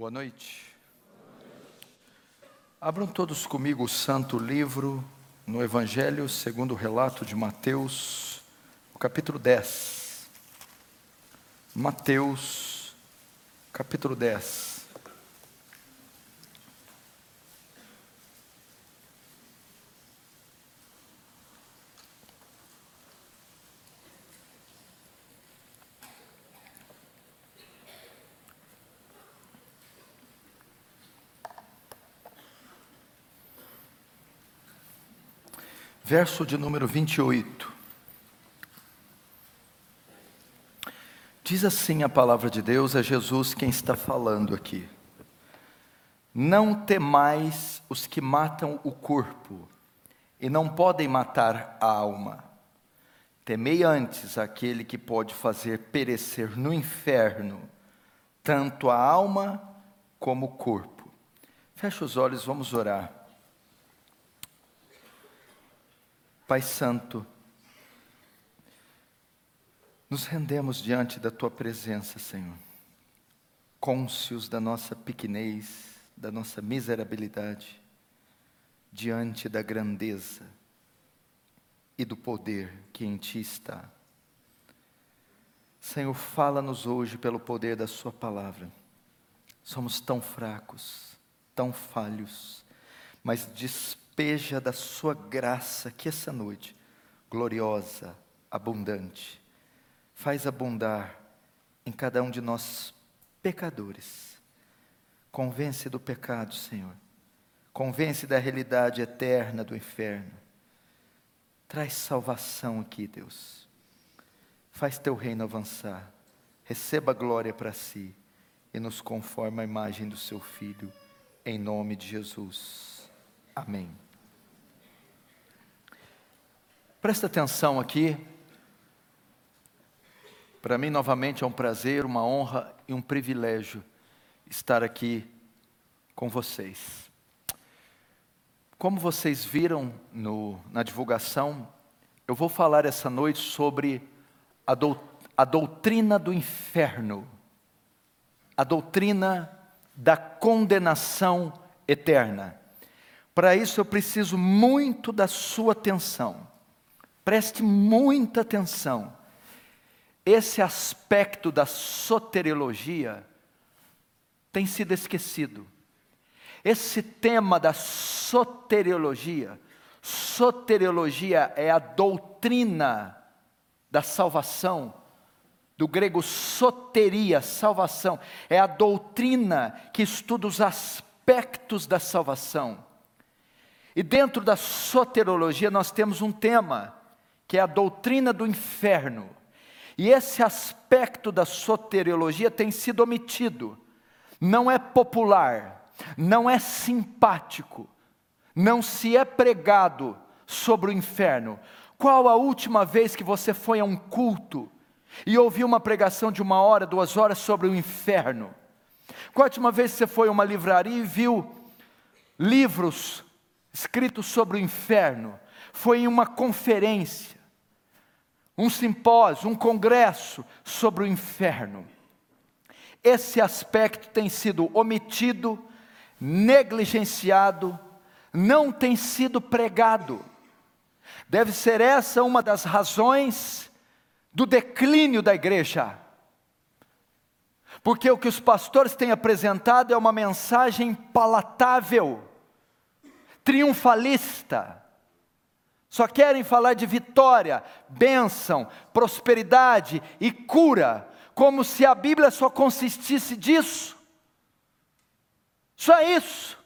Boa noite. Abram todos comigo o santo livro no Evangelho segundo o relato de Mateus, o capítulo 10. Mateus, capítulo 10. Verso de número 28. Diz assim a palavra de Deus, é Jesus quem está falando aqui. Não temais os que matam o corpo e não podem matar a alma. Temei antes aquele que pode fazer perecer no inferno tanto a alma como o corpo. Feche os olhos, vamos orar. Pai Santo, nos rendemos diante da Tua presença, Senhor, cônscios da nossa pequenez, da nossa miserabilidade, diante da grandeza e do poder que em Ti está. Senhor, fala-nos hoje pelo poder da Sua palavra. Somos tão fracos, tão falhos, mas dispostos despeja da sua graça que essa noite, gloriosa, abundante, faz abundar em cada um de nós pecadores. Convence do pecado, Senhor. Convence da realidade eterna do inferno. Traz salvação aqui, Deus. Faz teu reino avançar. Receba glória para si e nos conforma à imagem do seu filho, em nome de Jesus. Amém. Presta atenção aqui. Para mim, novamente, é um prazer, uma honra e um privilégio estar aqui com vocês. Como vocês viram no, na divulgação, eu vou falar essa noite sobre a, do, a doutrina do inferno, a doutrina da condenação eterna. Para isso eu preciso muito da sua atenção. Preste muita atenção. Esse aspecto da soteriologia tem sido esquecido. Esse tema da soteriologia, soteriologia é a doutrina da salvação, do grego soteria, salvação, é a doutrina que estuda os aspectos da salvação. E dentro da soterologia nós temos um tema que é a doutrina do inferno. E esse aspecto da soteriologia tem sido omitido. Não é popular, não é simpático, não se é pregado sobre o inferno. Qual a última vez que você foi a um culto e ouviu uma pregação de uma hora, duas horas sobre o inferno? Qual a última vez que você foi a uma livraria e viu livros escritos sobre o inferno? Foi em uma conferência um simpósio, um congresso sobre o inferno. Esse aspecto tem sido omitido, negligenciado, não tem sido pregado. Deve ser essa uma das razões do declínio da igreja. Porque o que os pastores têm apresentado é uma mensagem palatável, triunfalista, só querem falar de vitória, bênção, prosperidade e cura, como se a Bíblia só consistisse disso. Só isso.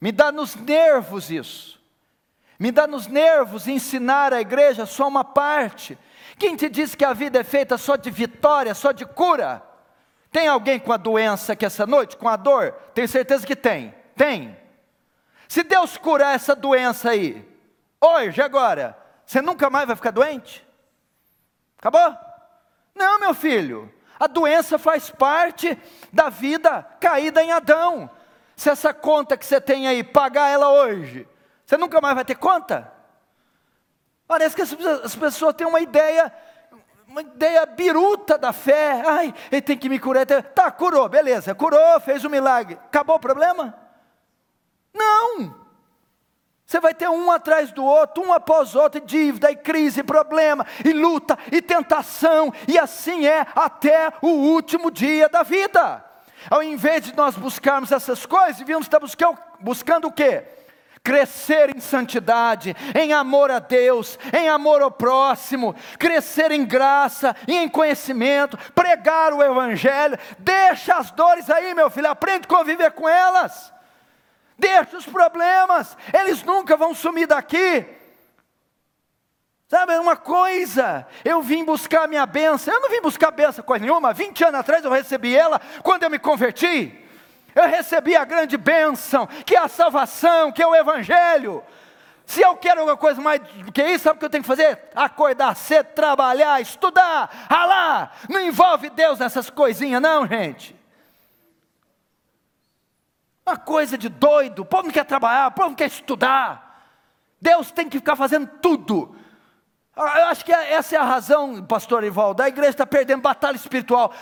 Me dá nos nervos isso. Me dá nos nervos ensinar a igreja só uma parte. Quem te diz que a vida é feita só de vitória, só de cura? Tem alguém com a doença aqui essa noite, com a dor? Tenho certeza que tem. Tem. Se Deus curar essa doença aí, hoje, agora, você nunca mais vai ficar doente? Acabou? Não, meu filho. A doença faz parte da vida caída em Adão. Se essa conta que você tem aí, pagar ela hoje, você nunca mais vai ter conta? Parece que as pessoas têm uma ideia uma ideia biruta da fé. Ai, ele tem que me curar. Tá, curou, beleza, curou, fez o um milagre. Acabou o problema? Não! Você vai ter um atrás do outro, um após outro, e dívida, e crise, e problema, e luta, e tentação, e assim é até o último dia da vida. Ao invés de nós buscarmos essas coisas, devíamos estar buscando, buscando o quê? Crescer em santidade, em amor a Deus, em amor ao próximo, crescer em graça e em conhecimento, pregar o Evangelho, deixa as dores aí, meu filho, aprende a conviver com elas. Deixa os problemas, eles nunca vão sumir daqui. Sabe, uma coisa, eu vim buscar a minha bênção, eu não vim buscar bênção coisa nenhuma, 20 anos atrás eu recebi ela, quando eu me converti, eu recebi a grande bênção, que é a salvação, que é o Evangelho. Se eu quero alguma coisa mais do que isso, sabe o que eu tenho que fazer? Acordar cedo, trabalhar, estudar, ralar. Não envolve Deus nessas coisinhas, não, gente. Uma coisa de doido, o povo não quer trabalhar, o povo não quer estudar. Deus tem que ficar fazendo tudo. Ah, eu acho que essa é a razão, pastor Ivaldo, da igreja está perdendo batalha espiritual.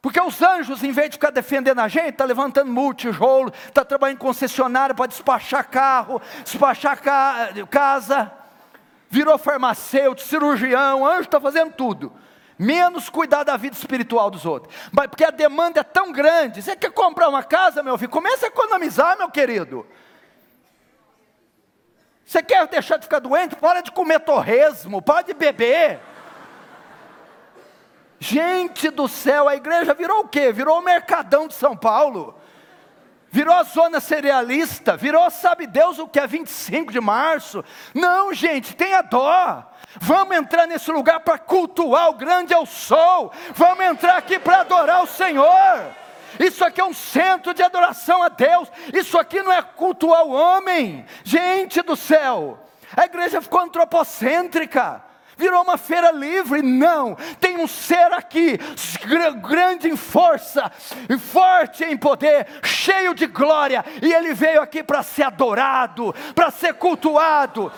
Porque os anjos, em vez de ficar defendendo a gente, está levantando multijolo, está trabalhando em concessionária para despachar carro, despachar ca casa, virou farmacêutico, cirurgião, anjo está fazendo tudo menos cuidar da vida espiritual dos outros. Mas porque a demanda é tão grande. Você quer comprar uma casa, meu filho? Começa a economizar, meu querido. Você quer deixar de ficar doente? Para de comer torresmo, para de beber. Gente do céu, a igreja virou o quê? Virou o mercadão de São Paulo. Virou a zona cerealista, virou sabe Deus o que é 25 de março. Não, gente, tenha dó. Vamos entrar nesse lugar para cultuar o grande ao sol. Vamos entrar aqui para adorar o Senhor. Isso aqui é um centro de adoração a Deus. Isso aqui não é cultuar o homem. Gente do céu, a igreja ficou antropocêntrica. Virou uma feira livre, não, tem um ser aqui, grande em força, forte em poder, cheio de glória, e ele veio aqui para ser adorado, para ser cultuado,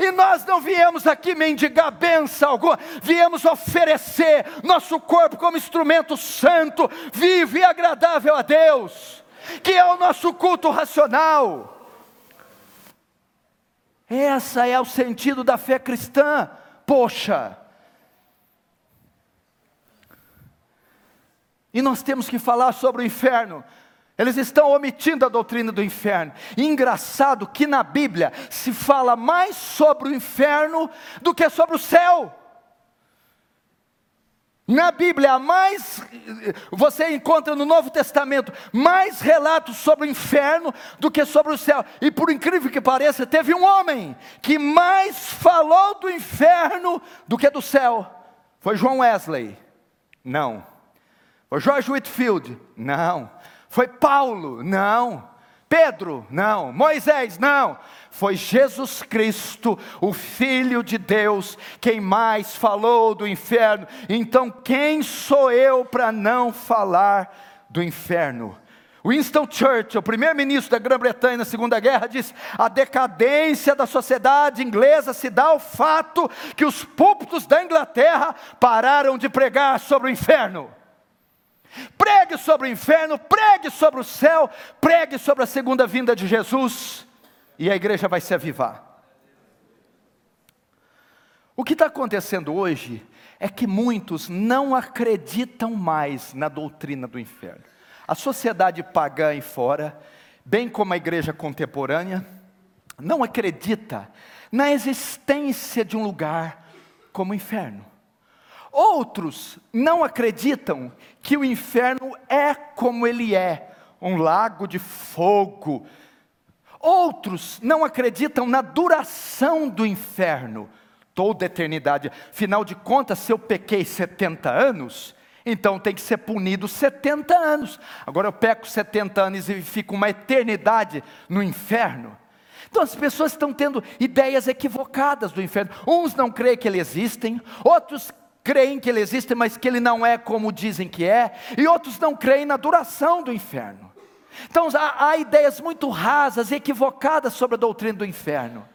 e nós não viemos aqui mendigar benção alguma, viemos oferecer nosso corpo como instrumento santo, vivo e agradável a Deus, que é o nosso culto racional. Essa é o sentido da fé cristã. Poxa, e nós temos que falar sobre o inferno. Eles estão omitindo a doutrina do inferno. Engraçado que na Bíblia se fala mais sobre o inferno do que sobre o céu. Na Bíblia, mais você encontra no Novo Testamento mais relatos sobre o inferno do que sobre o céu. E por incrível que pareça, teve um homem que mais falou do inferno do que do céu. Foi João Wesley? Não. Foi George Whitfield? Não. Foi Paulo? Não. Pedro? Não. Moisés? Não. Foi Jesus Cristo, o Filho de Deus, quem mais falou do inferno. Então, quem sou eu para não falar do inferno? Winston Churchill, primeiro-ministro da Grã-Bretanha na Segunda Guerra, diz: a decadência da sociedade inglesa se dá ao fato que os púlpitos da Inglaterra pararam de pregar sobre o inferno. Pregue sobre o inferno, pregue sobre o céu, pregue sobre a segunda vinda de Jesus, e a igreja vai se avivar. O que está acontecendo hoje é que muitos não acreditam mais na doutrina do inferno. A sociedade pagã e fora, bem como a igreja contemporânea, não acredita na existência de um lugar como o inferno. Outros não acreditam que o inferno é como ele é, um lago de fogo. Outros não acreditam na duração do inferno, toda eternidade. Afinal de contas, se eu pequei 70 anos, então tem que ser punido 70 anos. Agora eu peco 70 anos e fico uma eternidade no inferno. Então as pessoas estão tendo ideias equivocadas do inferno. Uns não creem que ele existe, outros creem que ele existe, mas que ele não é como dizem que é, e outros não creem na duração do inferno. Então há, há ideias muito rasas, equivocadas sobre a doutrina do inferno.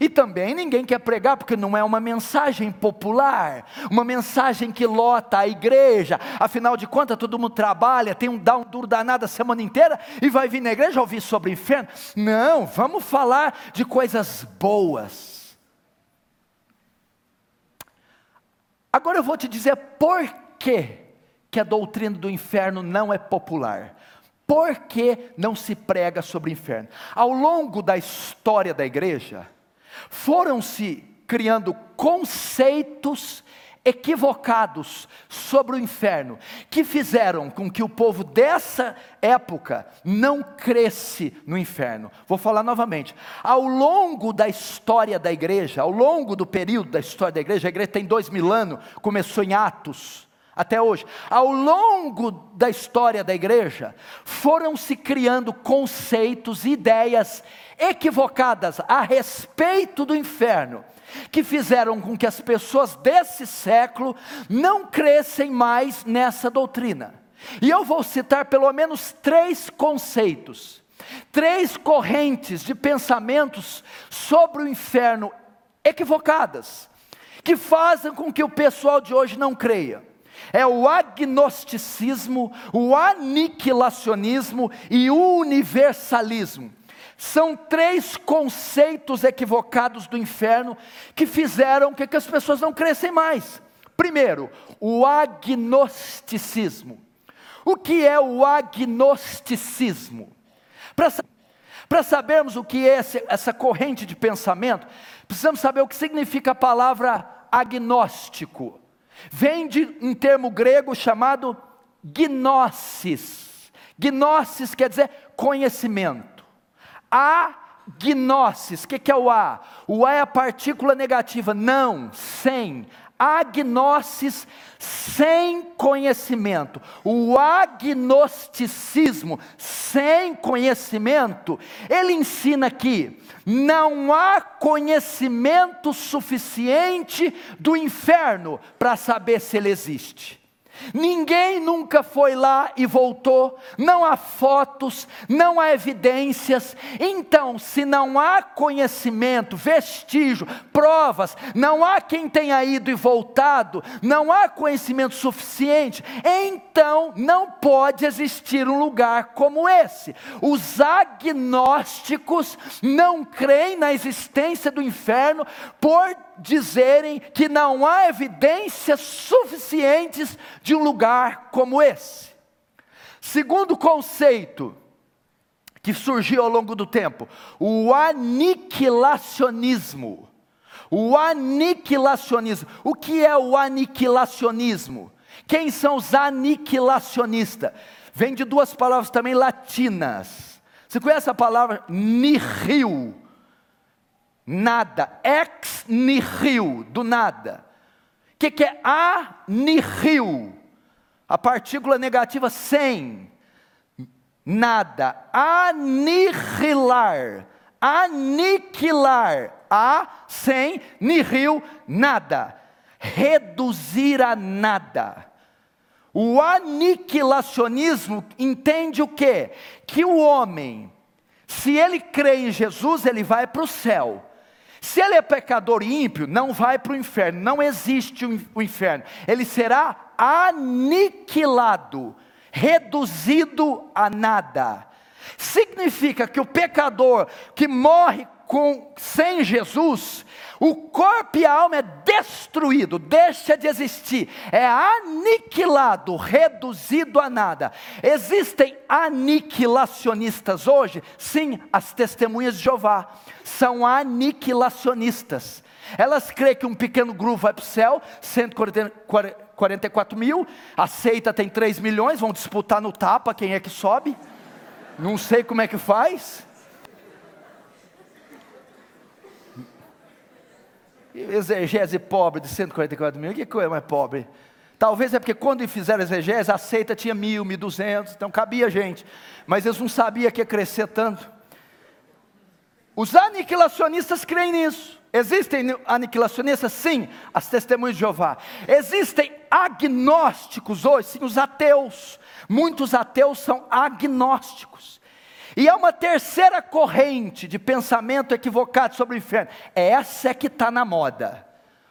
E também ninguém quer pregar porque não é uma mensagem popular, uma mensagem que lota a igreja. Afinal de contas, todo mundo trabalha, tem um dá um duro danado a semana inteira e vai vir na igreja ouvir sobre o inferno. Não, vamos falar de coisas boas. Agora eu vou te dizer por que que a doutrina do inferno não é popular. Por que não se prega sobre o inferno? Ao longo da história da igreja, foram se criando conceitos equivocados sobre o inferno, que fizeram com que o povo dessa época não cresce no inferno. Vou falar novamente. Ao longo da história da igreja, ao longo do período da história da igreja, a igreja tem dois mil anos, começou em Atos, até hoje. Ao longo da história da igreja, foram se criando conceitos, ideias equivocadas a respeito do inferno, que fizeram com que as pessoas desse século não crescem mais nessa doutrina. E eu vou citar pelo menos três conceitos, três correntes de pensamentos sobre o inferno equivocadas, que fazem com que o pessoal de hoje não creia é o agnosticismo, o aniquilacionismo e o universalismo. São três conceitos equivocados do inferno que fizeram que, que as pessoas não crescem mais. Primeiro, o agnosticismo. O que é o agnosticismo? Para sabermos o que é esse, essa corrente de pensamento, precisamos saber o que significa a palavra agnóstico. Vem de um termo grego chamado gnosis. Gnosis quer dizer conhecimento. A gnosis, o que, que é o A? O A é a partícula negativa, não, sem. Agnosis sem conhecimento. O agnosticismo sem conhecimento, ele ensina que não há conhecimento suficiente do inferno para saber se ele existe. Ninguém nunca foi lá e voltou, não há fotos, não há evidências. Então, se não há conhecimento, vestígio, provas, não há quem tenha ido e voltado, não há conhecimento suficiente, então não pode existir um lugar como esse. Os agnósticos não creem na existência do inferno por dizerem que não há evidências suficientes de um lugar como esse. Segundo conceito que surgiu ao longo do tempo, o aniquilacionismo. O aniquilacionismo. O que é o aniquilacionismo? Quem são os aniquilacionistas? Vem de duas palavras também latinas. Você conhece a palavra nihil? Nada, ex nihil, do nada. O que, que é a nihil? A partícula negativa sem, nada, aniquilar, aniquilar, a sem, nihil, nada, reduzir a nada. O aniquilacionismo entende o que? Que o homem, se ele crê em Jesus, ele vai para o céu. Se ele é pecador ímpio, não vai para o inferno, não existe o inferno, ele será aniquilado, reduzido a nada. Significa que o pecador que morre com, sem Jesus, o corpo e a alma é destruído, deixa de existir, é aniquilado, reduzido a nada. Existem aniquilacionistas hoje? Sim, as testemunhas de Jeová são aniquilacionistas. Elas creem que um pequeno grupo vai para o céu, 144 mil, aceita tem 3 milhões, vão disputar no tapa quem é que sobe. Não sei como é que faz. Exegese pobre de 144 mil, que coisa mais pobre. Talvez é porque quando fizeram exegese, a seita tinha mil, mil duzentos, então cabia gente. Mas eles não sabiam que ia crescer tanto. Os aniquilacionistas creem nisso. Existem aniquilacionistas? Sim, as testemunhas de Jeová. Existem agnósticos hoje, sim, os ateus. Muitos ateus são agnósticos. E há uma terceira corrente de pensamento equivocado sobre o inferno. Essa é que está na moda.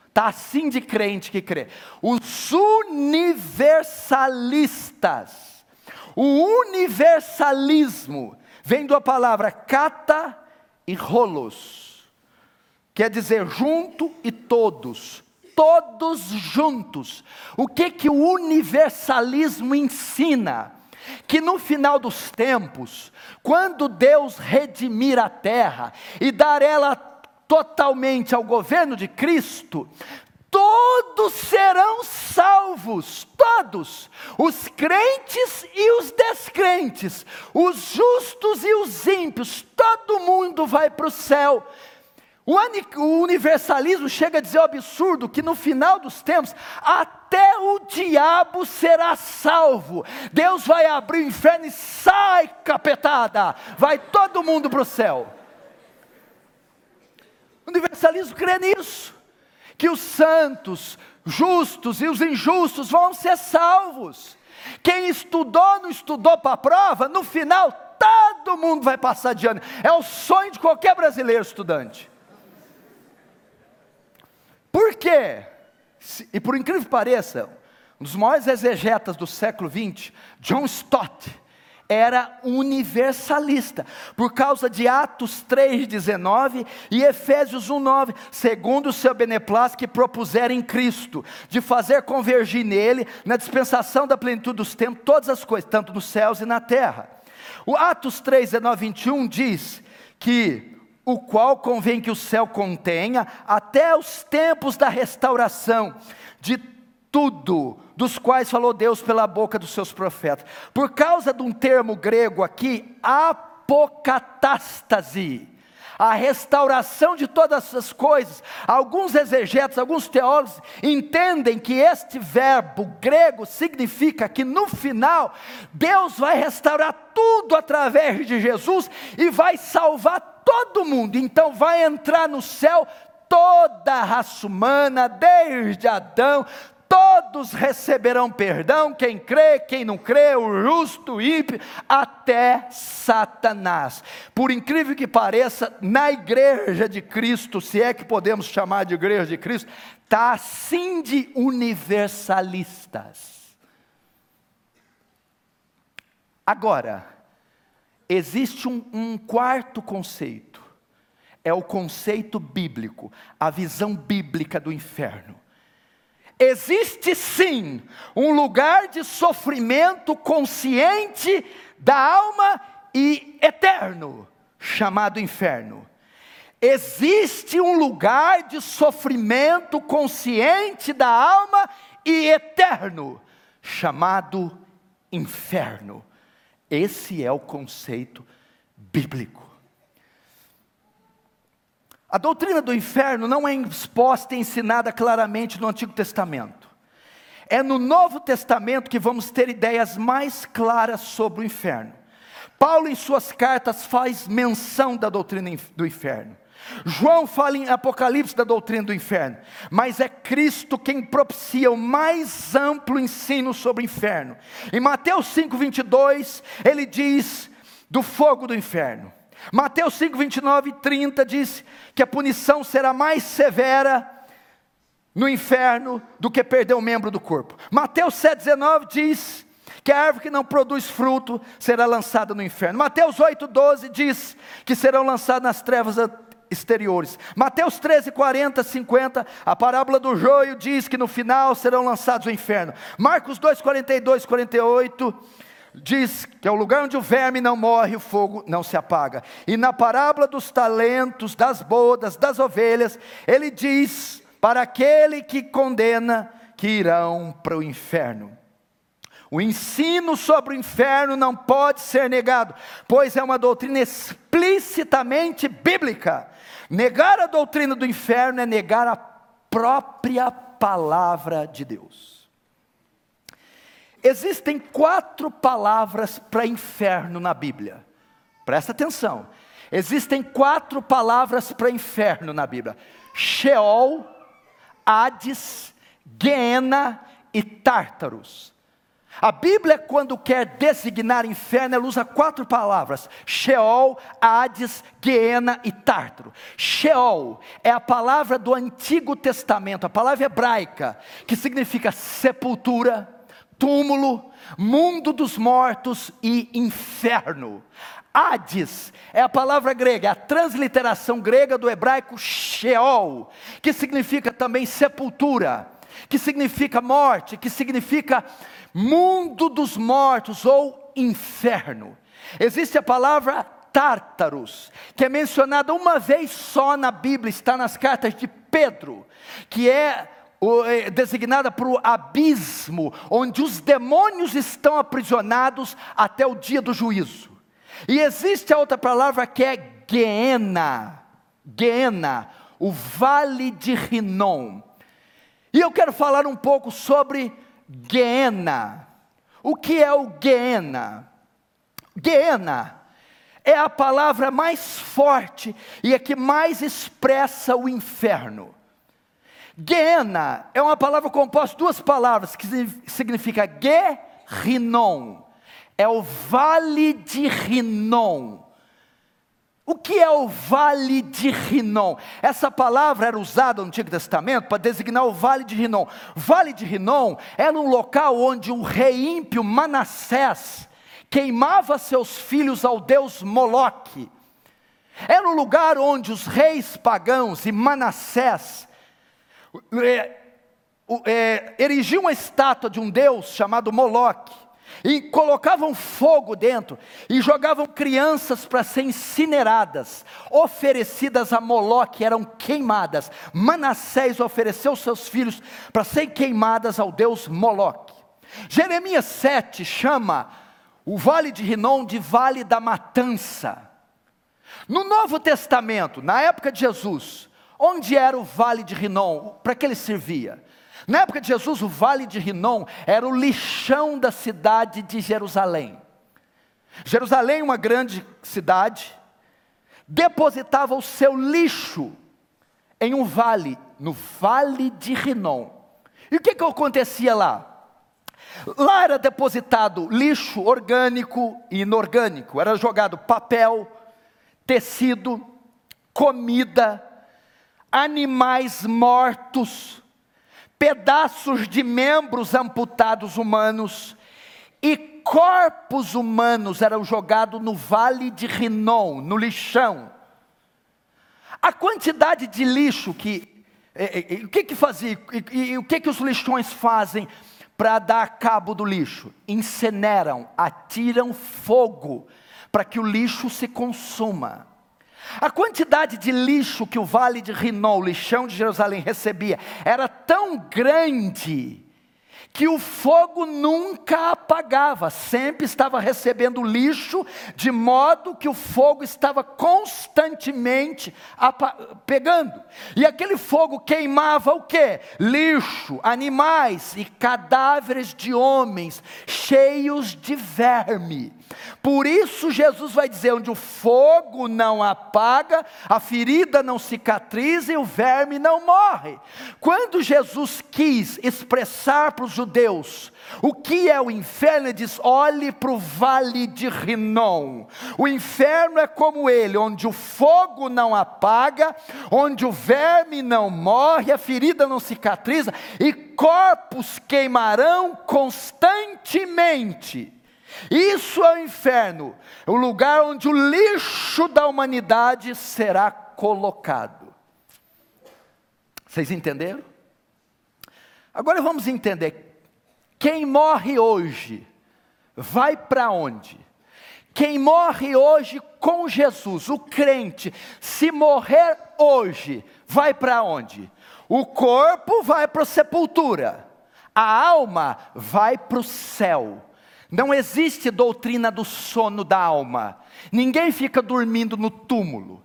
Está assim de crente que crê. Os universalistas. O universalismo vem da palavra cata e rolos. Quer dizer junto e todos. Todos juntos. O que que o universalismo ensina? Que no final dos tempos, quando Deus redimir a terra e dar ela totalmente ao governo de Cristo, todos serão salvos, todos, os crentes e os descrentes, os justos e os ímpios, todo mundo vai para o céu. O universalismo chega a dizer o absurdo que no final dos tempos, até o diabo será salvo. Deus vai abrir o inferno e sai, capetada, vai todo mundo para o céu. O universalismo crê nisso, que os santos, justos e os injustos vão ser salvos. Quem estudou, não estudou para a prova, no final todo mundo vai passar de ano. É o sonho de qualquer brasileiro estudante. Por quê? E por incrível que pareça, um dos maiores exegetas do século XX, John Stott, era universalista, por causa de Atos 3,19 e Efésios 1,9, segundo o seu beneplácito que propuseram em Cristo, de fazer convergir nele, na dispensação da plenitude dos tempos, todas as coisas, tanto nos céus e na terra. O Atos 3, 19, 21 diz que o qual convém que o céu contenha até os tempos da restauração de tudo, dos quais falou Deus pela boca dos seus profetas. Por causa de um termo grego aqui, apocatástase, a restauração de todas as coisas. Alguns exegetas, alguns teólogos entendem que este verbo grego significa que no final Deus vai restaurar tudo através de Jesus e vai salvar todo mundo. Então vai entrar no céu toda a raça humana, desde Adão, todos receberão perdão, quem crê, quem não crê, o justo, o ímpio, até Satanás. Por incrível que pareça, na igreja de Cristo, se é que podemos chamar de igreja de Cristo, está assim de universalistas. Agora, existe um, um quarto conceito, é o conceito bíblico, a visão bíblica do inferno. Existe sim um lugar de sofrimento consciente da alma e eterno, chamado inferno. Existe um lugar de sofrimento consciente da alma e eterno, chamado inferno. Esse é o conceito bíblico. A doutrina do inferno não é exposta e ensinada claramente no Antigo Testamento. É no Novo Testamento que vamos ter ideias mais claras sobre o inferno. Paulo, em suas cartas, faz menção da doutrina do inferno. João fala em Apocalipse da doutrina do inferno, mas é Cristo quem propicia o mais amplo ensino sobre o inferno. Em Mateus 5:22, ele diz do fogo do inferno. Mateus 5, 29 e 30 diz que a punição será mais severa no inferno do que perder um membro do corpo. Mateus 7,19 diz que a árvore que não produz fruto será lançada no inferno. Mateus 8,12 diz que serão lançados nas trevas exteriores. Mateus 13, 40, 50, a parábola do joio diz que no final serão lançados no inferno. Marcos 2, 42, 48 diz que é o lugar onde o verme não morre, o fogo não se apaga. E na parábola dos talentos, das bodas, das ovelhas, ele diz para aquele que condena que irão para o inferno. O ensino sobre o inferno não pode ser negado, pois é uma doutrina explicitamente bíblica. Negar a doutrina do inferno é negar a própria palavra de Deus. Existem quatro palavras para inferno na Bíblia. Presta atenção. Existem quatro palavras para inferno na Bíblia: Sheol, Hades, Guiena e Tártaros. A Bíblia, quando quer designar inferno, ela usa quatro palavras: Sheol, Hades, Geena e Tártaro. Sheol é a palavra do Antigo Testamento, a palavra hebraica, que significa sepultura, túmulo, mundo dos mortos e inferno. Hades é a palavra grega, a transliteração grega do hebraico Sheol, que significa também sepultura, que significa morte, que significa mundo dos mortos ou inferno. Existe a palavra Tártaros, que é mencionada uma vez só na Bíblia, está nas cartas de Pedro, que é, designada para o abismo, onde os demônios estão aprisionados até o dia do juízo. E existe a outra palavra que é Guiena, Guiena, o vale de Rinom. E eu quero falar um pouco sobre Guiena. O que é o Guiena? Guiena é a palavra mais forte e a que mais expressa o inferno. Guiena é uma palavra composta de duas palavras que significa Guerinon. É o vale de Rinom. O que é o vale de Rinom? Essa palavra era usada no Antigo Testamento para designar o vale de Rinom. Vale de Rinom era um local onde o rei ímpio Manassés queimava seus filhos ao deus Moloque. Era um lugar onde os reis pagãos e Manassés é, é, erigiam uma estátua de um deus chamado Moloque e colocavam fogo dentro e jogavam crianças para serem incineradas, oferecidas a Moloque, eram queimadas. Manassés ofereceu seus filhos para serem queimadas ao deus Moloque. Jeremias 7 chama o vale de Rinom de vale da matança. No Novo Testamento, na época de Jesus, onde era o vale de Rinom? Para que ele servia? Na época de Jesus, o vale de Rinom era o lixão da cidade de Jerusalém. Jerusalém, uma grande cidade, depositava o seu lixo em um vale, no vale de Rinom. E o que, que acontecia lá? Lá era depositado lixo orgânico e inorgânico, era jogado papel, tecido, comida, animais mortos, pedaços de membros amputados humanos e corpos humanos eram jogados no vale de Rinom, no lixão. A quantidade de lixo que, o que que fazia, e, e o que que os lixões fazem para dar cabo do lixo? Incineram, atiram fogo para que o lixo se consuma. A quantidade de lixo que o vale de Rinom, o lixão de Jerusalém, recebia era tão grande que o fogo nunca apagava, sempre estava recebendo lixo, de modo que o fogo estava constantemente pegando. E aquele fogo queimava o que? Lixo, animais e cadáveres de homens cheios de verme. Por isso Jesus vai dizer: onde o fogo não apaga, a ferida não cicatriza e o verme não morre. Quando Jesus quis expressar para os judeus o que é o inferno, ele diz: olhe para o vale de Rinom. O inferno é como ele, onde o fogo não apaga, onde o verme não morre, a ferida não cicatriza e corpos queimarão constantemente. Isso é o inferno, o lugar onde o lixo da humanidade será colocado. Vocês entenderam? Agora vamos entender: quem morre hoje vai para onde? Quem morre hoje com Jesus, o crente, se morrer hoje, vai para onde? O corpo vai para a sepultura, a alma vai para o céu. Não existe doutrina do sono da alma. Ninguém fica dormindo no túmulo.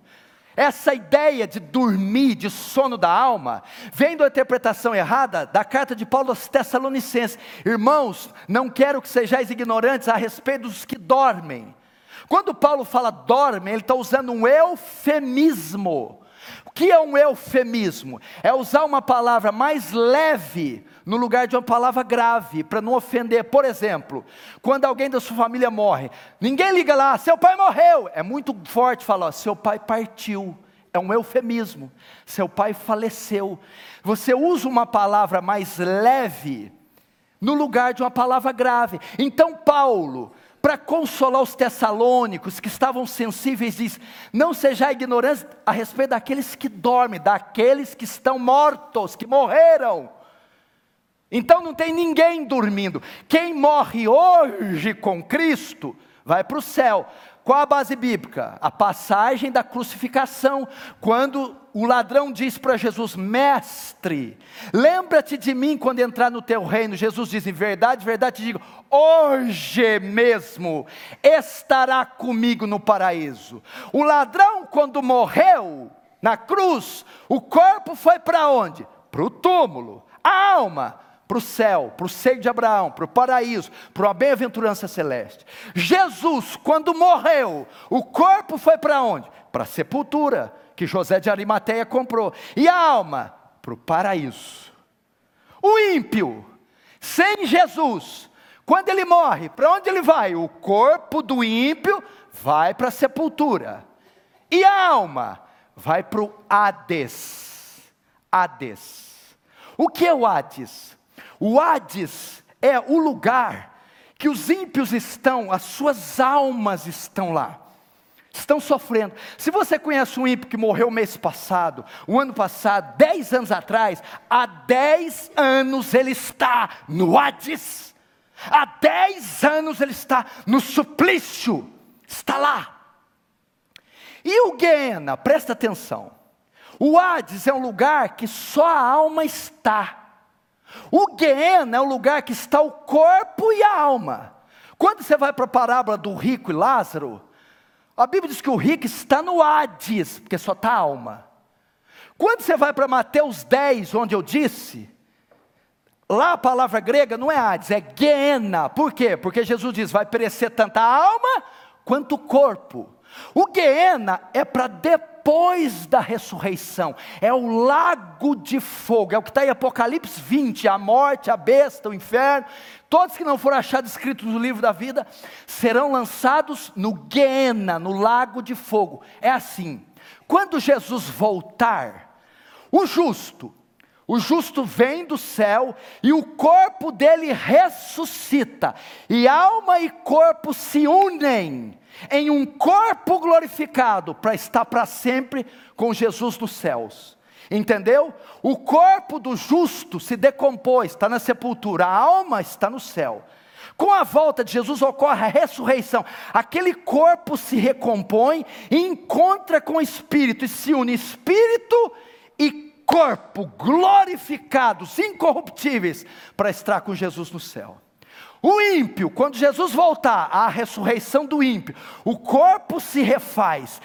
Essa ideia de dormir, de sono da alma, vem da interpretação errada da carta de Paulo aos Tessalonicenses. Irmãos, não quero que sejais ignorantes a respeito dos que dormem. Quando Paulo fala dorme, ele está usando um eufemismo. O que é um eufemismo? É usar uma palavra mais leve no lugar de uma palavra grave, para não ofender. Por exemplo, quando alguém da sua família morre, ninguém liga lá, seu pai morreu. É muito forte falar, seu pai partiu. É um eufemismo. Seu pai faleceu. Você usa uma palavra mais leve no lugar de uma palavra grave. Então, Paulo, para consolar os tessalônicos que estavam sensíveis, diz: Não seja ignorante a respeito daqueles que dormem, daqueles que estão mortos, que morreram. Então não tem ninguém dormindo. Quem morre hoje com Cristo vai para o céu. Qual a base bíblica? A passagem da crucificação, quando o ladrão diz para Jesus: Mestre, lembra-te de mim quando entrar no teu reino. Jesus diz: Em verdade, verdade te digo, hoje mesmo estará comigo no paraíso. O ladrão, quando morreu na cruz, o corpo foi para onde? Para o túmulo. A alma para o céu, para o seio de Abraão, para o paraíso, para a bem-aventurança celeste. Jesus, quando morreu, o corpo foi para onde? Para a sepultura que José de Arimateia comprou. E a alma? Para o paraíso. O ímpio, sem Jesus, quando ele morre, para onde ele vai? O corpo do ímpio vai para a sepultura. E a alma? Vai para o Hades. Hades. O que é o Hades? O Hades é o lugar que os ímpios estão, as suas almas estão lá estão sofrendo. Se você conhece um ímpio que morreu mês passado, o ano passado, dez anos atrás, há dez anos ele está no Hades. Há dez anos ele está no suplício. Está lá. E o Guiena, presta atenção. O Hades é um lugar que só a alma está. O Guiena é o lugar que está o corpo e a alma. Quando você vai para a parábola do rico e Lázaro, a Bíblia diz que o rico está no Hades, porque só está a alma. Quando você vai para Mateus 10, onde eu disse, lá a palavra grega não é Hades, é Guiena. Por quê? Porque Jesus diz: vai perecer tanto a alma quanto o corpo. O Guiena é para depois da ressurreição, é o lago de fogo, é o que está em Apocalipse 20: a morte, a besta, o inferno. Todos que não foram achados escritos no livro da vida serão lançados no Guiena, no lago de fogo. É assim: quando Jesus voltar, o justo, o justo vem do céu e o corpo dele ressuscita, e alma e corpo se unem em um corpo glorificado para estar para sempre com Jesus nos céus. Entendeu? O corpo do justo se decompôs, está na sepultura, a alma está no céu. Com a volta de Jesus ocorre a ressurreição. Aquele corpo se recompõe e encontra com o espírito e se une espírito e corpo glorificados, incorruptíveis, para estar com Jesus no céu. O ímpio, quando Jesus voltar, a ressurreição do ímpio, o corpo se refaz,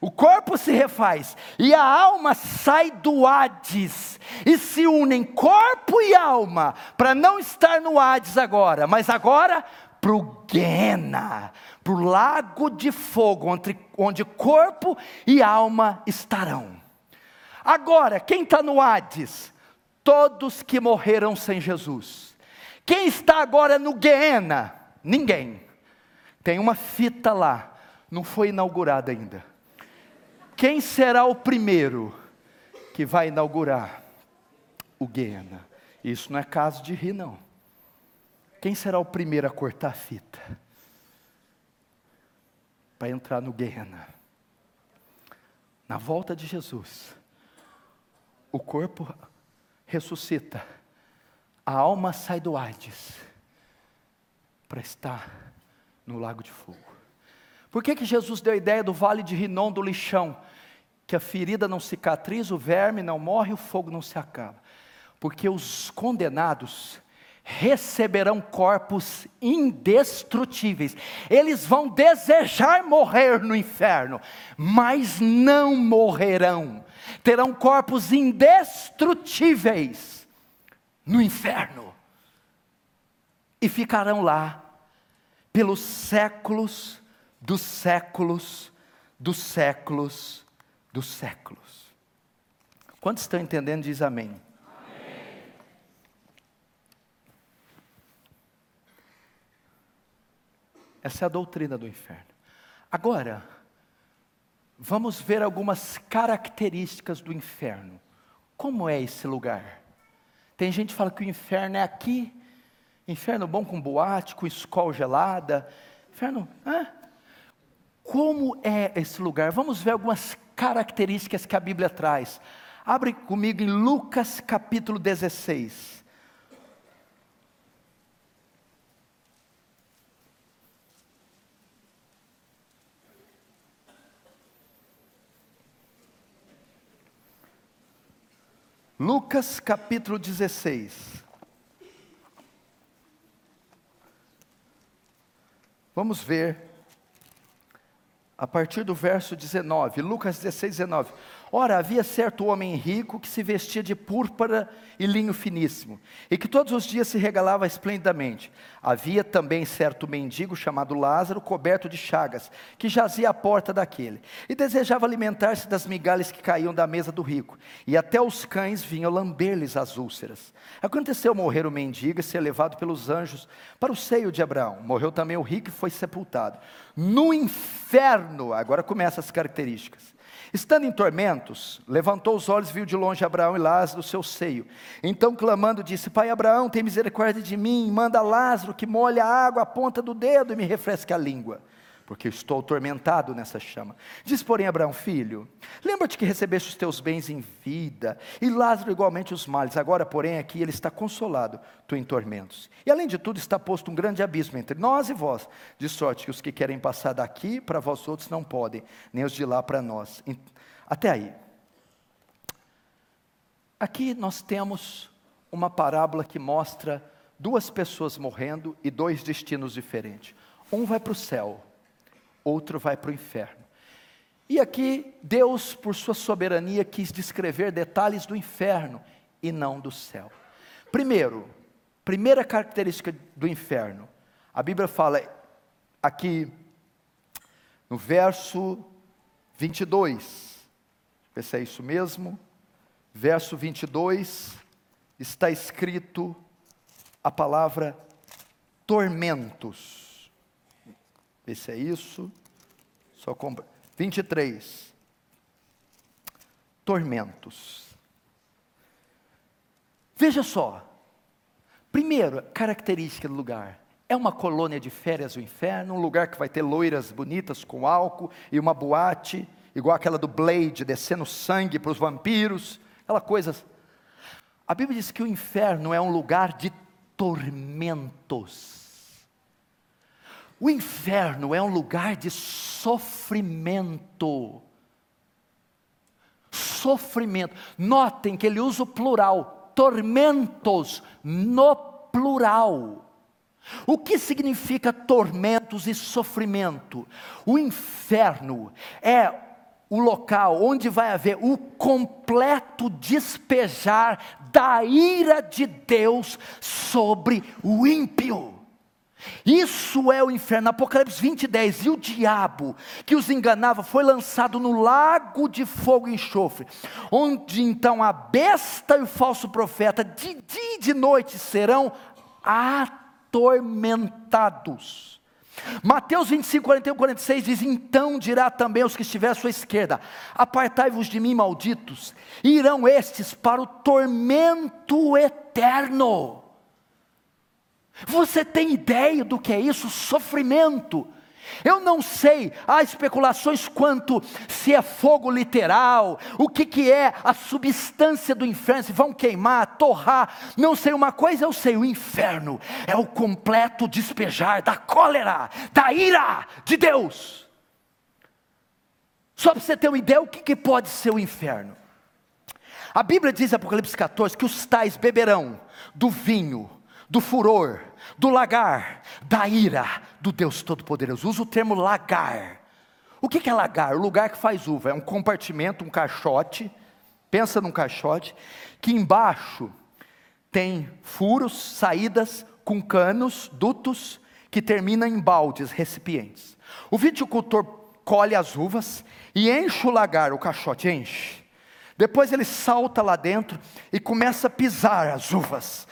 o corpo se refaz e a alma sai do Hades e se unem corpo e alma para não estar no Hades agora, mas agora para o Guena, para o lago de fogo, onde, onde corpo e alma estarão. Agora, quem está no Hades? Todos que morreram sem Jesus. Quem está agora no Guena? Ninguém. Tem uma fita lá, não foi inaugurada ainda. Quem será o primeiro que vai inaugurar o Guiana? Isso não é caso de rir, não. Quem será o primeiro a cortar a fita? Para entrar no Guiana? Na volta de Jesus, o corpo ressuscita, a alma sai do Hades para estar no lago de fogo. Por que, que Jesus deu a ideia do vale de Rinom, do lixão? que a ferida não cicatriza, o verme não morre, o fogo não se acaba. Porque os condenados receberão corpos indestrutíveis. Eles vão desejar morrer no inferno, mas não morrerão. Terão corpos indestrutíveis no inferno, e ficarão lá pelos séculos dos séculos dos séculos dos séculos. Quantos estão entendendo? Diz amém. Essa é a doutrina do inferno. Agora, vamos ver algumas características do inferno. Como é esse lugar? Tem gente que fala que o inferno é aqui, inferno bom com boate, com escola gelada. Inferno, hã? Como é esse lugar? Vamos ver algumas características que a Bíblia traz. Abre comigo em Lucas capítulo 16. Lucas capítulo 16. Vamos ver a partir do verso 19, Lucas 16, 19. Ora, havia certo homem rico que se vestia de púrpura e linho finíssimo, e que todos os dias se regalava esplendidamente. Havia também certo mendigo chamado Lázaro, coberto de chagas, que jazia à porta daquele, e desejava alimentar-se das migalhas que caíam da mesa do rico, e até os cães vinham lamber-lhes as úlceras. Aconteceu morrer o mendigo e ser levado pelos anjos para o seio de Abraão. Morreu também o rico e foi sepultado. No inferno, agora começam as características Estando em tormentos, levantou os olhos, viu de longe Abraão e Lázaro, seu seio. Então, clamando, disse: Pai Abraão, tem misericórdia de mim, manda Lázaro que molhe a água à ponta do dedo e me refresque a língua, porque estou atormentado nessa chama. Diz, porém, Abraão, filho: Lembra-te que recebeste os teus bens em vida, e Lázaro igualmente os males. Agora, porém, aqui ele está consolado, tu em tormentos. E além de tudo, está posto um grande abismo entre nós e vós, de sorte que os que querem passar daqui para vós outros não podem, nem os de lá para nós. Até aí. Aqui nós temos uma parábola que mostra duas pessoas morrendo e dois destinos diferentes. Um vai para o céu, outro vai para o inferno. E aqui Deus, por sua soberania, quis descrever detalhes do inferno e não do céu. Primeiro, primeira característica do inferno. A Bíblia fala aqui no verso 22. Vê se é isso mesmo. Verso 22 está escrito a palavra tormentos. Vê se é isso. Só compra. 23. Tormentos. Veja só. Primeiro, característica do lugar. É uma colônia de férias o inferno, um lugar que vai ter loiras bonitas com álcool e uma boate, igual aquela do Blade, descendo sangue para os vampiros, aquela coisa. A Bíblia diz que o inferno é um lugar de tormentos. O inferno é um lugar de sofrimento. Sofrimento. Notem que ele usa o plural, tormentos no plural. O que significa tormentos e sofrimento? O inferno é o local onde vai haver o completo despejar da ira de Deus sobre o ímpio. Isso é o inferno, Apocalipse 20, 10. E o diabo que os enganava foi lançado no lago de fogo e enxofre, onde então a besta e o falso profeta, de dia e de noite, serão atormentados. Mateus 25, 41, 46 diz: Então dirá também aos que estiver à sua esquerda: Apartai-vos de mim, malditos, e irão estes para o tormento eterno você tem ideia do que é isso? Sofrimento. Eu não sei, há especulações quanto se é fogo literal, o que, que é a substância do inferno, se vão queimar, torrar, não sei uma coisa, eu sei, o inferno é o completo despejar da cólera, da ira de Deus. Só para você ter uma ideia, o que, que pode ser o inferno? A Bíblia diz, Apocalipse 14, que os tais beberão do vinho, do furor, do lagar, da ira do Deus Todo-Poderoso. Usa o termo lagar. O que é lagar? O lugar que faz uva. É um compartimento, um caixote. Pensa num caixote, que embaixo tem furos, saídas com canos, dutos, que terminam em baldes, recipientes. O viticultor colhe as uvas e enche o lagar, o caixote enche. Depois ele salta lá dentro e começa a pisar as uvas.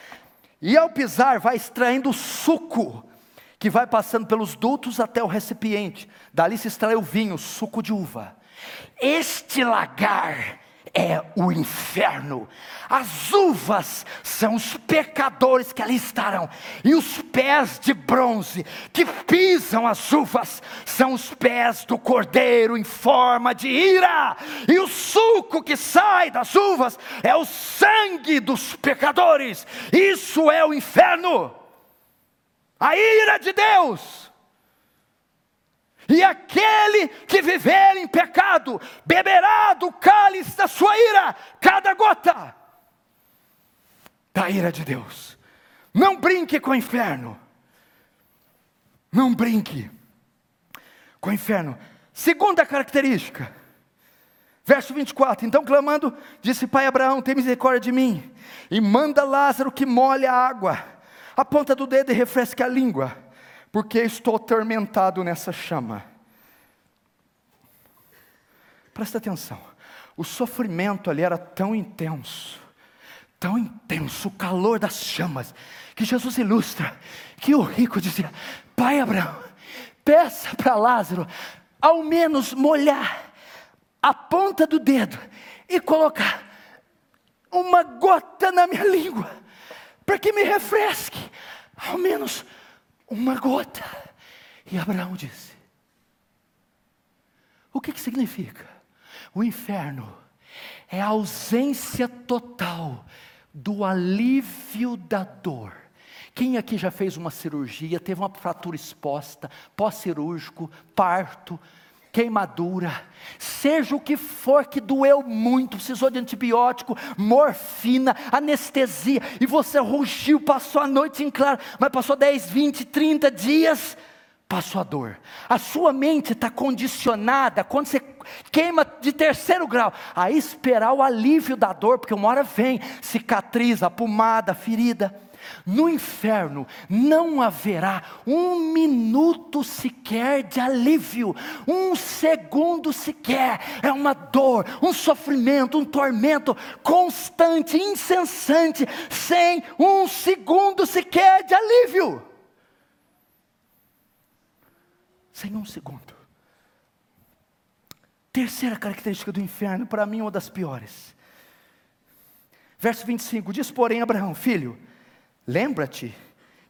E ao pisar, vai extraindo suco. que vai passando pelos dutos até o recipiente. Dali se extrai o vinho, suco de uva. Este lagar é o inferno. As uvas são os pecadores que ali estarão, e os pés de bronze que pisam as uvas são os pés do cordeiro em forma de ira, e o suco que sai das uvas é o sangue dos pecadores. Isso é o inferno, a ira de Deus. E aquele que viver em pecado, beberá do cálice da sua ira, cada gota da ira de Deus. Não brinque com o inferno. Não brinque com o inferno. Segunda característica, verso 24: Então clamando, disse Pai Abraão: Tem misericórdia de mim, e manda Lázaro que molhe a água, a ponta do dedo e refresque a língua porque estou atormentado nessa chama. Presta atenção, o sofrimento ali era tão intenso, tão intenso, o calor das chamas, que Jesus ilustra que o rico dizia: Pai Abraão, peça para Lázaro ao menos molhar a ponta do dedo e colocar uma gota na minha língua, para que me refresque, ao menos uma gota. E Abraão disse: O que, que significa? O inferno é a ausência total do alívio da dor. Quem aqui já fez uma cirurgia, teve uma fratura exposta, pós-cirúrgico, parto, queimadura, seja o que for que doeu muito, precisou de antibiótico, morfina, anestesia, e você rugiu, passou a noite em claro, mas passou 10, 20, 30 dias, passou a dor. A sua mente está condicionada, quando você queima de terceiro grau, a esperar o alívio da dor, porque uma hora vem, cicatriza, pomada, ferida. No inferno não haverá um minuto sequer de alívio, um segundo sequer. É uma dor, um sofrimento, um tormento constante, incessante, sem um segundo sequer de alívio. Sem um segundo. Terceira característica do inferno, para mim, uma das piores. Verso 25: Diz, porém, Abraão, filho Lembra-te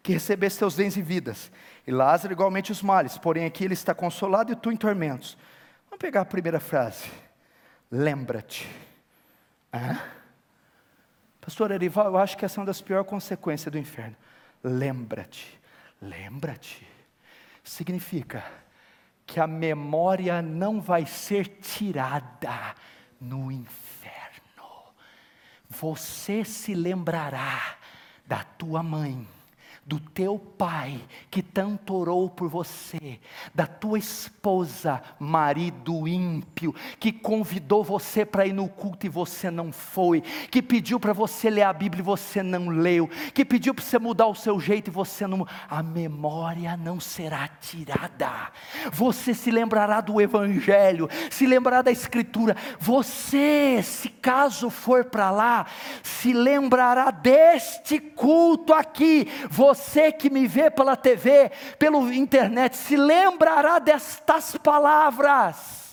que recebeste teus bens e vidas, e Lázaro igualmente os males, porém aqui ele está consolado e tu em tormentos. Vamos pegar a primeira frase. Lembra-te. Ah? Pastor Erival, eu acho que essa é uma das piores consequências do inferno. Lembra-te. Lembra-te. Significa que a memória não vai ser tirada no inferno. Você se lembrará da tua mãe, do teu pai que tanto orou por você, da tua esposa, marido ímpio, que convidou você para ir no culto e você não foi, que pediu para você ler a Bíblia e você não leu, que pediu para você mudar o seu jeito e você não. A memória não será tirada. Você se lembrará do Evangelho, se lembrará da Escritura. Você, se caso for para lá, se lembrará deste culto aqui. Você você que me vê pela TV, pela internet, se lembrará destas palavras.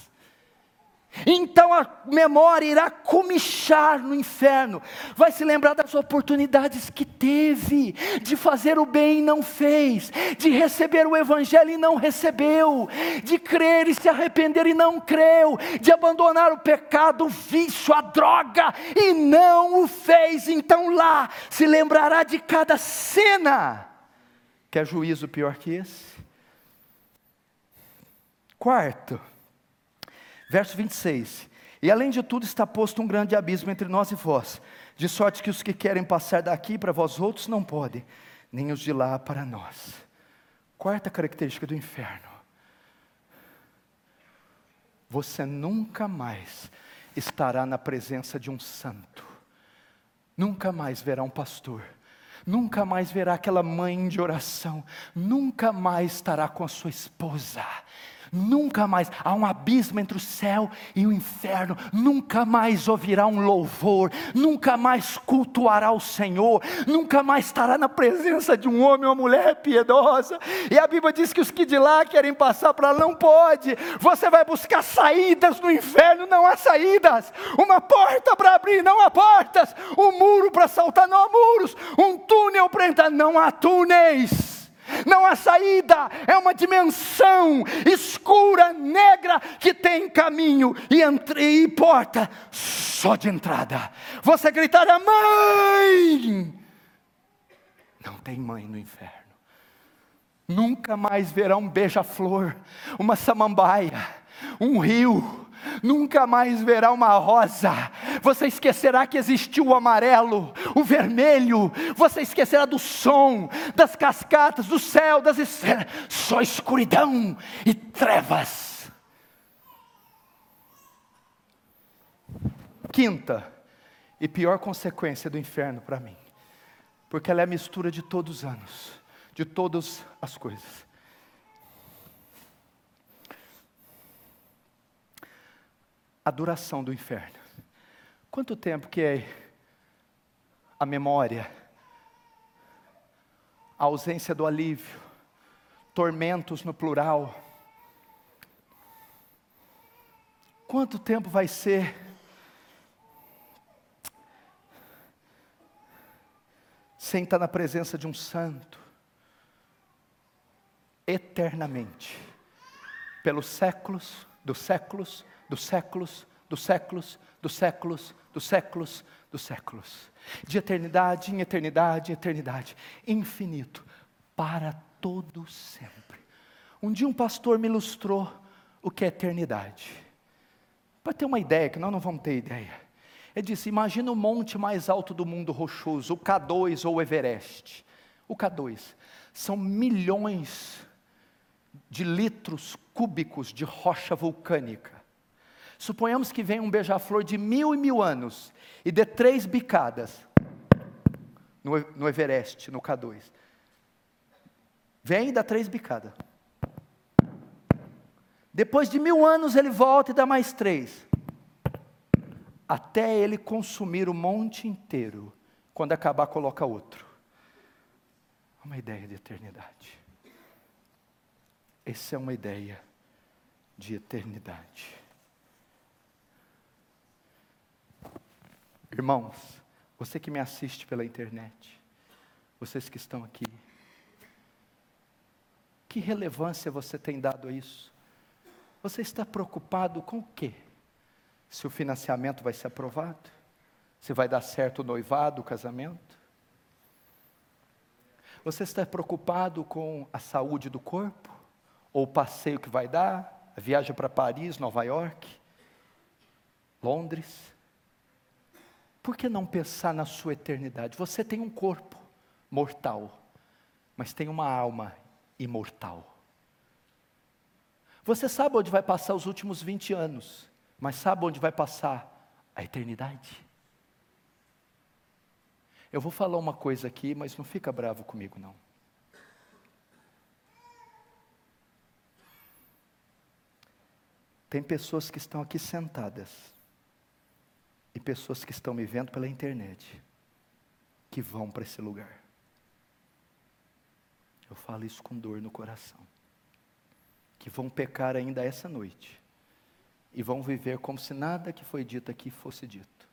Então a memória irá comichar no inferno, vai se lembrar das oportunidades que teve, de fazer o bem e não fez, de receber o Evangelho e não recebeu, de crer e se arrepender e não creu, de abandonar o pecado, o vício, a droga e não o fez. Então lá se lembrará de cada cena. Quer juízo pior que esse? Quarto Verso 26. E além de tudo está posto um grande abismo entre nós e vós, de sorte que os que querem passar daqui para vós outros não podem, nem os de lá para nós. Quarta característica do inferno. Você nunca mais estará na presença de um santo. Nunca mais verá um pastor. Nunca mais verá aquela mãe de oração. Nunca mais estará com a sua esposa Nunca mais há um abismo entre o céu e o inferno. Nunca mais ouvirá um louvor, nunca mais cultuará o Senhor, nunca mais estará na presença de um homem ou mulher piedosa. E a Bíblia diz que os que de lá querem passar para lá não pode. Você vai buscar saídas no inferno, não há saídas. Uma porta para abrir, não há portas. Um muro para saltar, não há muros. Um túnel para entrar, não há túneis não há saída, é uma dimensão escura, negra, que tem caminho e, entre, e porta só de entrada. Você gritará, mãe! Não tem mãe no inferno. Nunca mais verá um beija-flor, uma samambaia, um rio, nunca mais verá uma rosa, você esquecerá que existiu o amarelo, o vermelho, você esquecerá do som, das cascatas, do céu, das estrelas, só escuridão e trevas. Quinta e pior consequência do inferno para mim, porque ela é a mistura de todos os anos, de todas as coisas. A duração do inferno. Quanto tempo que é a memória, a ausência do alívio, tormentos no plural? Quanto tempo vai ser sem estar na presença de um santo? Eternamente, pelos séculos dos séculos dos séculos, dos séculos, dos séculos, dos séculos, dos séculos. De eternidade em eternidade, eternidade, infinito, para todo sempre. Um dia um pastor me ilustrou o que é eternidade. Para ter uma ideia, que nós não vamos ter ideia. Ele disse: imagina o monte mais alto do mundo rochoso, o K2 ou o Everest. O K2 são milhões de litros cúbicos de rocha vulcânica. Suponhamos que venha um beija-flor de mil e mil anos e dê três bicadas no, no Everest, no K2. Vem e dá três bicadas. Depois de mil anos ele volta e dá mais três. Até ele consumir o monte inteiro. Quando acabar, coloca outro. Uma ideia de eternidade. Essa é uma ideia de eternidade. Irmãos, você que me assiste pela internet, vocês que estão aqui, que relevância você tem dado a isso? Você está preocupado com o quê? Se o financiamento vai ser aprovado? Se vai dar certo o noivado, o casamento? Você está preocupado com a saúde do corpo? Ou o passeio que vai dar? A viagem para Paris, Nova York, Londres? Por que não pensar na sua eternidade? Você tem um corpo mortal, mas tem uma alma imortal. Você sabe onde vai passar os últimos 20 anos, mas sabe onde vai passar a eternidade? Eu vou falar uma coisa aqui, mas não fica bravo comigo não. Tem pessoas que estão aqui sentadas, e pessoas que estão me vendo pela internet, que vão para esse lugar. Eu falo isso com dor no coração. Que vão pecar ainda essa noite. E vão viver como se nada que foi dito aqui fosse dito.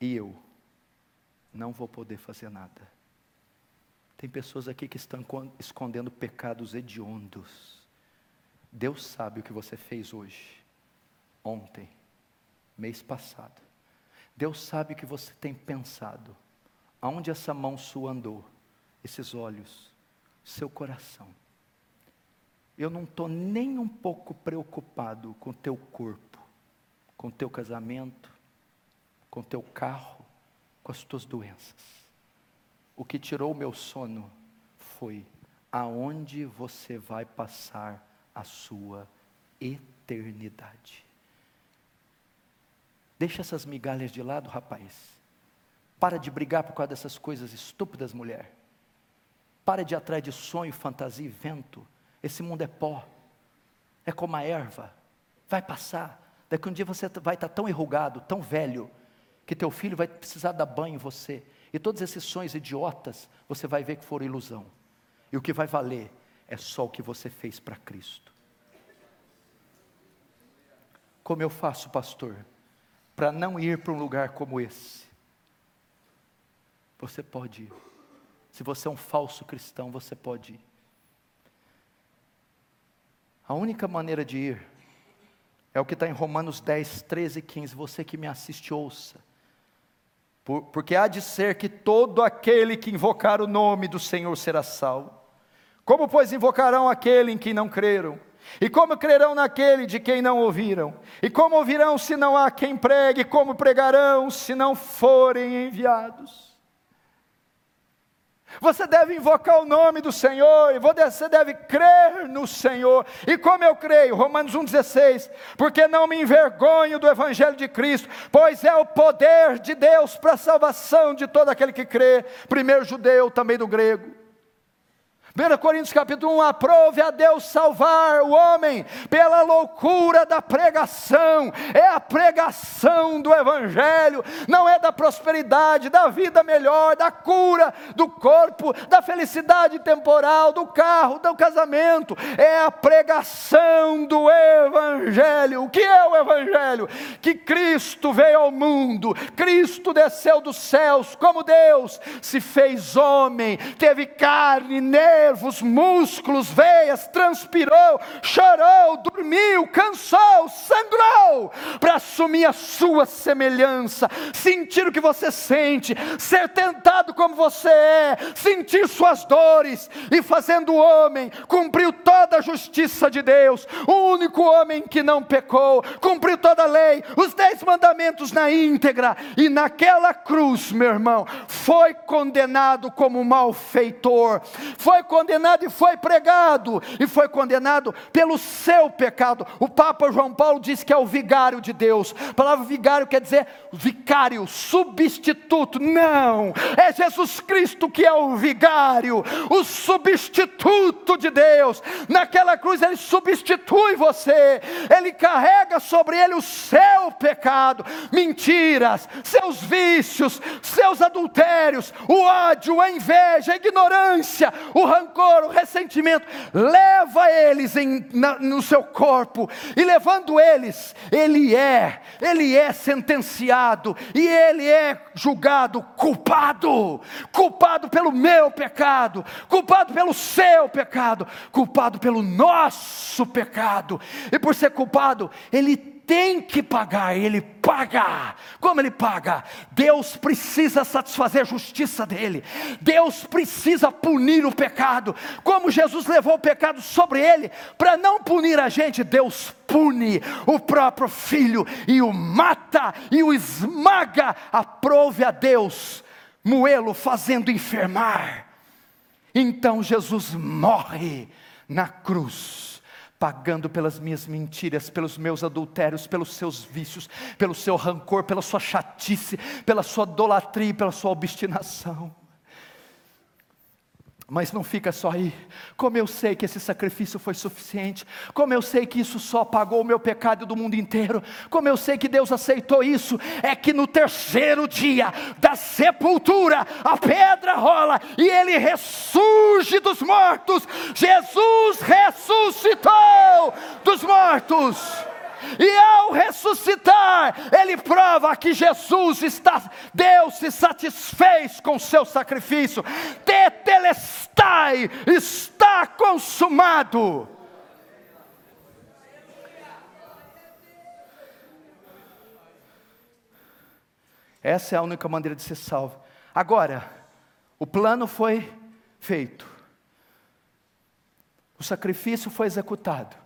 E eu não vou poder fazer nada. Tem pessoas aqui que estão escondendo pecados hediondos. Deus sabe o que você fez hoje, ontem, mês passado. Deus sabe o que você tem pensado, aonde essa mão sua andou, esses olhos, seu coração. Eu não estou nem um pouco preocupado com o teu corpo, com o teu casamento, com o teu carro, com as tuas doenças. O que tirou o meu sono foi aonde você vai passar a sua eternidade. Deixa essas migalhas de lado, rapaz. Para de brigar por causa dessas coisas estúpidas, mulher. Para de atrás de sonho, fantasia e vento. Esse mundo é pó. É como a erva, vai passar. Daqui um dia você vai estar tão enrugado, tão velho, que teu filho vai precisar dar banho em você. E todos esses sonhos idiotas, você vai ver que foram ilusão. E o que vai valer é só o que você fez para Cristo. Como eu faço, pastor, para não ir para um lugar como esse? Você pode ir. Se você é um falso cristão, você pode ir. A única maneira de ir é o que está em Romanos 10, 13 e 15. Você que me assiste, ouça. Por, porque há de ser que todo aquele que invocar o nome do Senhor será salvo. Como, pois, invocarão aquele em quem não creram? E como crerão naquele de quem não ouviram? E como ouvirão se não há quem pregue? Como pregarão se não forem enviados? Você deve invocar o nome do Senhor, e você deve crer no Senhor. E como eu creio, Romanos 1,16, porque não me envergonho do Evangelho de Cristo, pois é o poder de Deus para a salvação de todo aquele que crê, primeiro judeu, também do grego. 1 Coríntios capítulo 1, aprove a Deus salvar o homem pela loucura da pregação, é a pregação do Evangelho, não é da prosperidade, da vida melhor, da cura do corpo, da felicidade temporal, do carro, do casamento, é a pregação do Evangelho. O que é o Evangelho? Que Cristo veio ao mundo, Cristo desceu dos céus como Deus, se fez homem, teve carne nele nervos, músculos, veias, transpirou, chorou, dormiu, cansou, sangrou, para assumir a sua semelhança, sentir o que você sente, ser tentado como você é, sentir suas dores, e fazendo o homem, cumpriu toda a justiça de Deus, o único homem que não pecou, cumpriu toda a lei, os dez mandamentos na íntegra, e naquela cruz, meu irmão, foi condenado como malfeitor, foi condenado e foi pregado, e foi condenado pelo seu pecado. O Papa João Paulo diz que é o vigário de Deus. A palavra vigário quer dizer vicário, substituto. Não, é Jesus Cristo que é o vigário, o substituto de Deus. Naquela cruz ele substitui você, ele carrega sobre ele o seu pecado, mentiras, seus vícios, seus adultérios, o ódio, a inveja, a ignorância, o rancor rancor, o ressentimento, leva eles em, na, no seu corpo, e levando eles, ele é, ele é sentenciado, e ele é julgado culpado, culpado pelo meu pecado, culpado pelo seu pecado, culpado pelo nosso pecado, e por ser culpado, ele tem que pagar, ele paga. Como ele paga? Deus precisa satisfazer a justiça dele, Deus precisa punir o pecado. Como Jesus levou o pecado sobre ele, para não punir a gente, Deus pune o próprio filho e o mata e o esmaga. Aprove a Deus moê-lo fazendo enfermar. Então Jesus morre na cruz pagando pelas minhas mentiras, pelos meus adultérios, pelos seus vícios, pelo seu rancor, pela sua chatice, pela sua idolatria, pela sua obstinação. Mas não fica só aí. Como eu sei que esse sacrifício foi suficiente, como eu sei que isso só pagou o meu pecado do mundo inteiro, como eu sei que Deus aceitou isso, é que no terceiro dia da sepultura a pedra rola e ele ressurge dos mortos. Jesus ressuscitou dos mortos. E ao ressuscitar, ele prova que Jesus está, Deus se satisfez com o seu sacrifício. Tetelestai, está consumado. Essa é a única maneira de ser salvo. Agora, o plano foi feito. O sacrifício foi executado.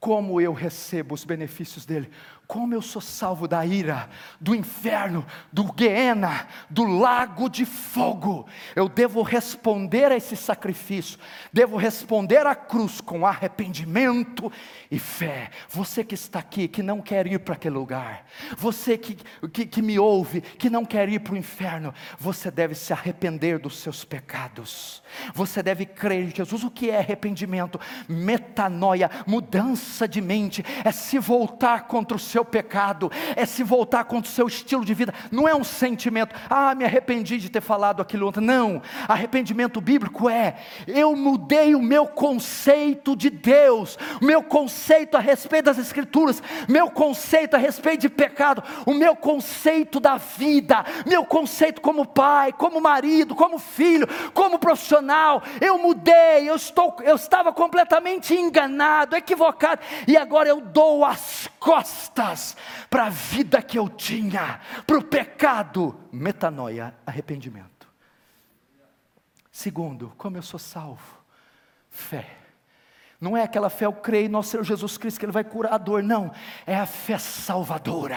Como eu recebo os benefícios dele? Como eu sou salvo da ira, do inferno, do Guiena, do lago de fogo. Eu devo responder a esse sacrifício, devo responder à cruz com arrependimento e fé. Você que está aqui, que não quer ir para aquele lugar, você que, que, que me ouve, que não quer ir para o inferno, você deve se arrepender dos seus pecados, você deve crer em Jesus. O que é arrependimento? Metanoia, mudança de mente, é se voltar contra o seu pecado, é se voltar contra o seu estilo de vida, não é um sentimento, ah, me arrependi de ter falado aquilo ontem, não, arrependimento bíblico é, eu mudei o meu conceito de Deus, o meu conceito a respeito das Escrituras, meu conceito a respeito de pecado, o meu conceito da vida, meu conceito como pai, como marido, como filho, como profissional, eu mudei, eu, estou, eu estava completamente enganado, equivocado, e agora eu dou as costas para a vida que eu tinha, para o pecado, metanoia, arrependimento. Segundo, como eu sou salvo? Fé. Não é aquela fé, eu creio nosso Senhor Jesus Cristo que Ele vai curar a dor, não. É a fé salvadora.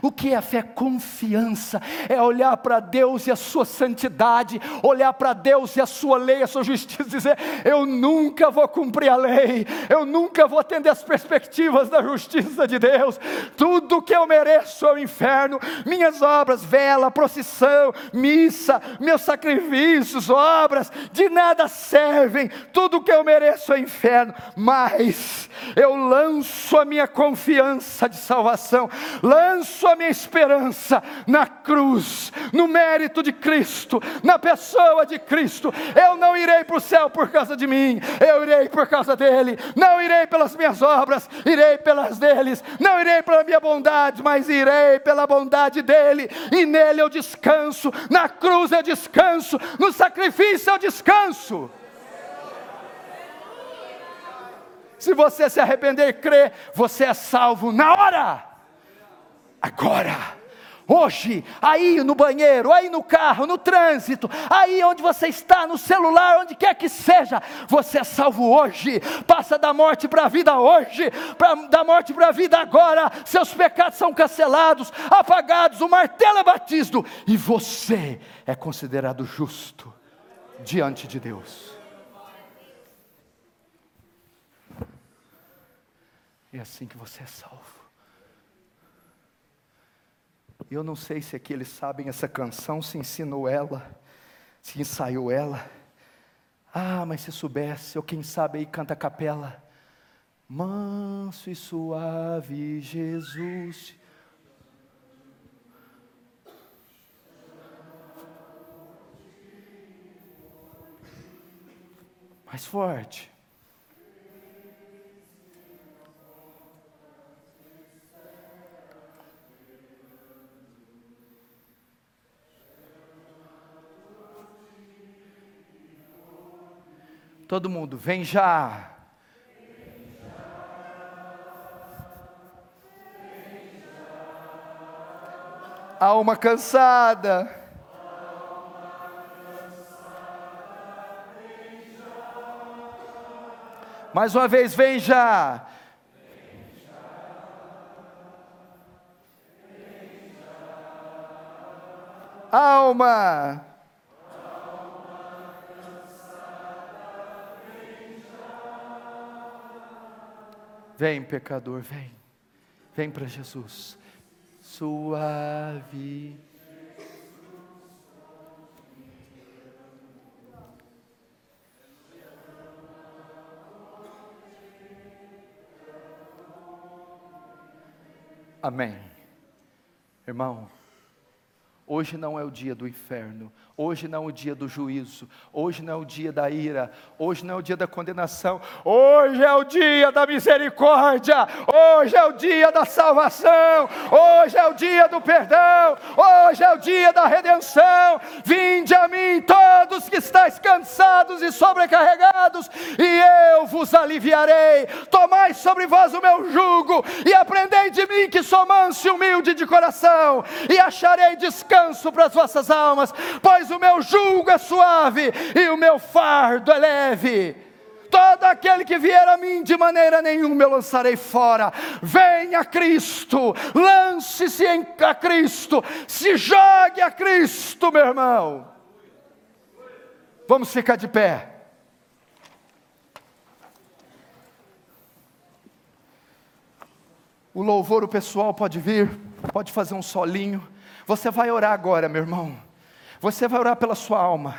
O que é a fé? Confiança. É olhar para Deus e a sua santidade, olhar para Deus e a sua lei, a sua justiça, dizer: Eu nunca vou cumprir a lei, eu nunca vou atender as perspectivas da justiça de Deus. Tudo que eu mereço é o inferno. Minhas obras, vela, procissão, missa, meus sacrifícios, obras, de nada servem. Tudo que eu mereço é o inferno mas eu lanço a minha confiança de salvação, lanço a minha esperança na cruz, no mérito de Cristo, na pessoa de Cristo. Eu não irei para o céu por causa de mim, eu irei por causa dele. Não irei pelas minhas obras, irei pelas deles. Não irei pela minha bondade, mas irei pela bondade dele, e nele eu descanso, na cruz eu descanso, no sacrifício eu descanso. Se você se arrepender e crer, você é salvo na hora. Agora. Hoje, aí no banheiro, aí no carro, no trânsito, aí onde você está, no celular, onde quer que seja, você é salvo hoje. Passa da morte para a vida hoje, pra, da morte para a vida agora. Seus pecados são cancelados, apagados, o martelo é batido e você é considerado justo diante de Deus. É assim que você é salvo. Eu não sei se aqui eles sabem essa canção, se ensinou ela, se ensaiou ela. Ah, mas se soubesse, ou quem sabe aí canta a capela. Manso e suave Jesus. Mais forte. Todo mundo, vem já. Alma cansada. Mais uma vez, vem já. Alma. Vem, pecador, vem. Vem para Jesus. Suave. Amém. Irmão, hoje não é o dia do inferno, Hoje não é o dia do juízo, hoje não é o dia da ira, hoje não é o dia da condenação, hoje é o dia da misericórdia, hoje é o dia da salvação, hoje é o dia do perdão, hoje é o dia da redenção. Vinde a mim, todos que estáis cansados e sobrecarregados, e eu vos aliviarei. Tomai sobre vós o meu jugo e aprendei de mim, que sou manso e humilde de coração, e acharei descanso para as vossas almas, pois o meu jugo é suave e o meu fardo é leve. Todo aquele que vier a mim, de maneira nenhuma eu lançarei fora. Venha Cristo, lance-se a Cristo, se jogue a Cristo, meu irmão. Vamos ficar de pé. O louvor, o pessoal pode vir, pode fazer um solinho. Você vai orar agora, meu irmão. Você vai orar pela sua alma.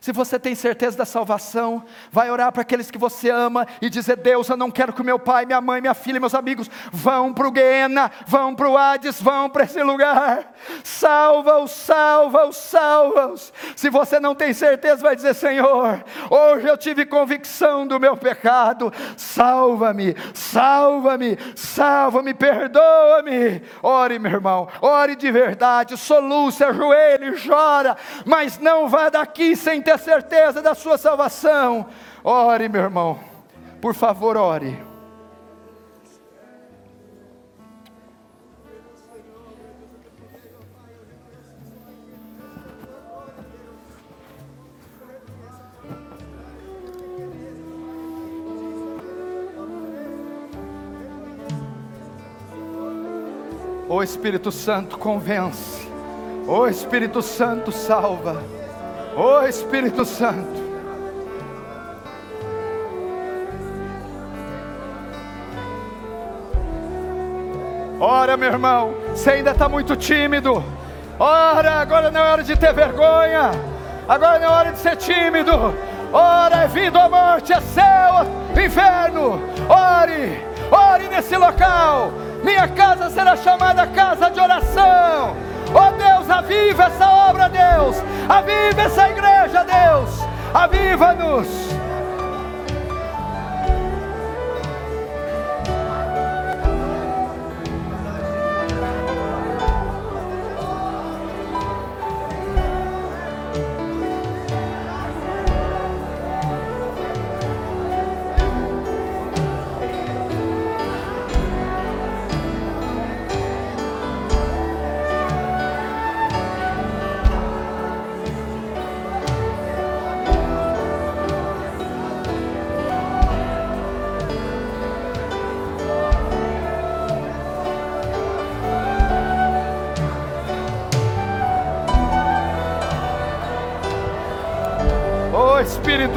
Se você tem certeza da salvação, vai orar para aqueles que você ama e dizer: Deus, eu não quero que meu pai, minha mãe, minha filha, meus amigos vão para o Guiena, vão para o Hades, vão para esse lugar. Salva-os, salva-os, salva-os. Se você não tem certeza, vai dizer: Senhor, hoje eu tive convicção do meu pecado, salva-me, salva-me, salva-me, perdoa-me. Ore, meu irmão, ore de verdade, soluce, ajoelhe, chora, mas não vá daqui sem ter certeza da sua salvação. Ore, meu irmão, por favor, ore. O Espírito Santo convence. O Espírito Santo salva. Oh Espírito Santo. Ora, meu irmão, você ainda está muito tímido. Ora, agora não é hora de ter vergonha. Agora não é hora de ser tímido. Ora, é vindo a morte, é céu, inferno. Ore, ore nesse local. Minha casa será chamada casa de oração. Oh Deus, aviva essa obra, Deus. Aviva essa igreja, Deus. Aviva-nos.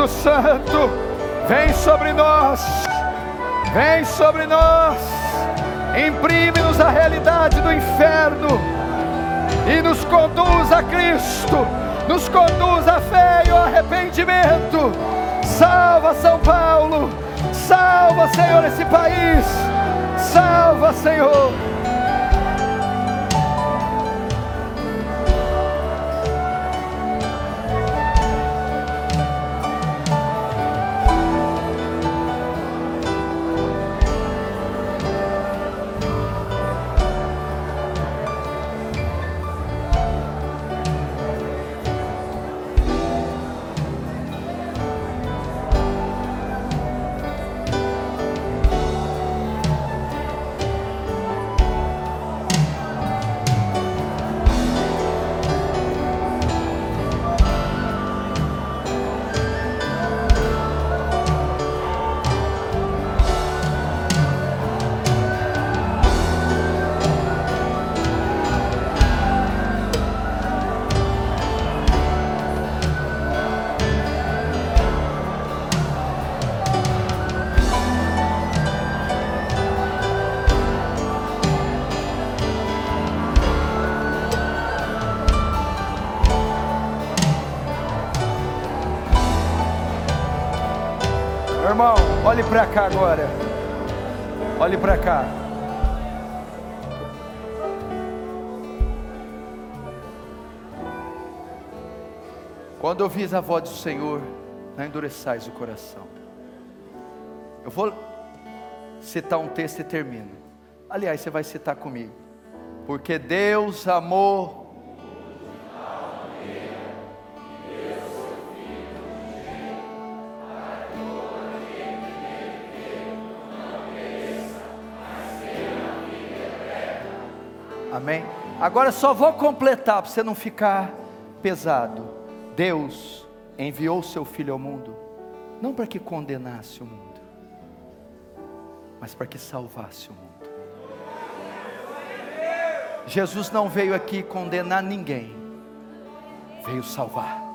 Espírito Santo, vem sobre nós, vem sobre nós, imprime-nos a realidade do inferno e nos conduz a Cristo, nos conduz à fé e ao arrependimento. Salva São Paulo, salva, Senhor, esse país, salva, Senhor. Olhe para cá agora. Olhe para cá. Quando ouvis a voz do Senhor, não endureçais o coração. Eu vou citar um texto e termino. Aliás, você vai citar comigo. Porque Deus amou Amém? Agora só vou completar para você não ficar pesado. Deus enviou seu filho ao mundo não para que condenasse o mundo, mas para que salvasse o mundo. Jesus não veio aqui condenar ninguém, veio salvar.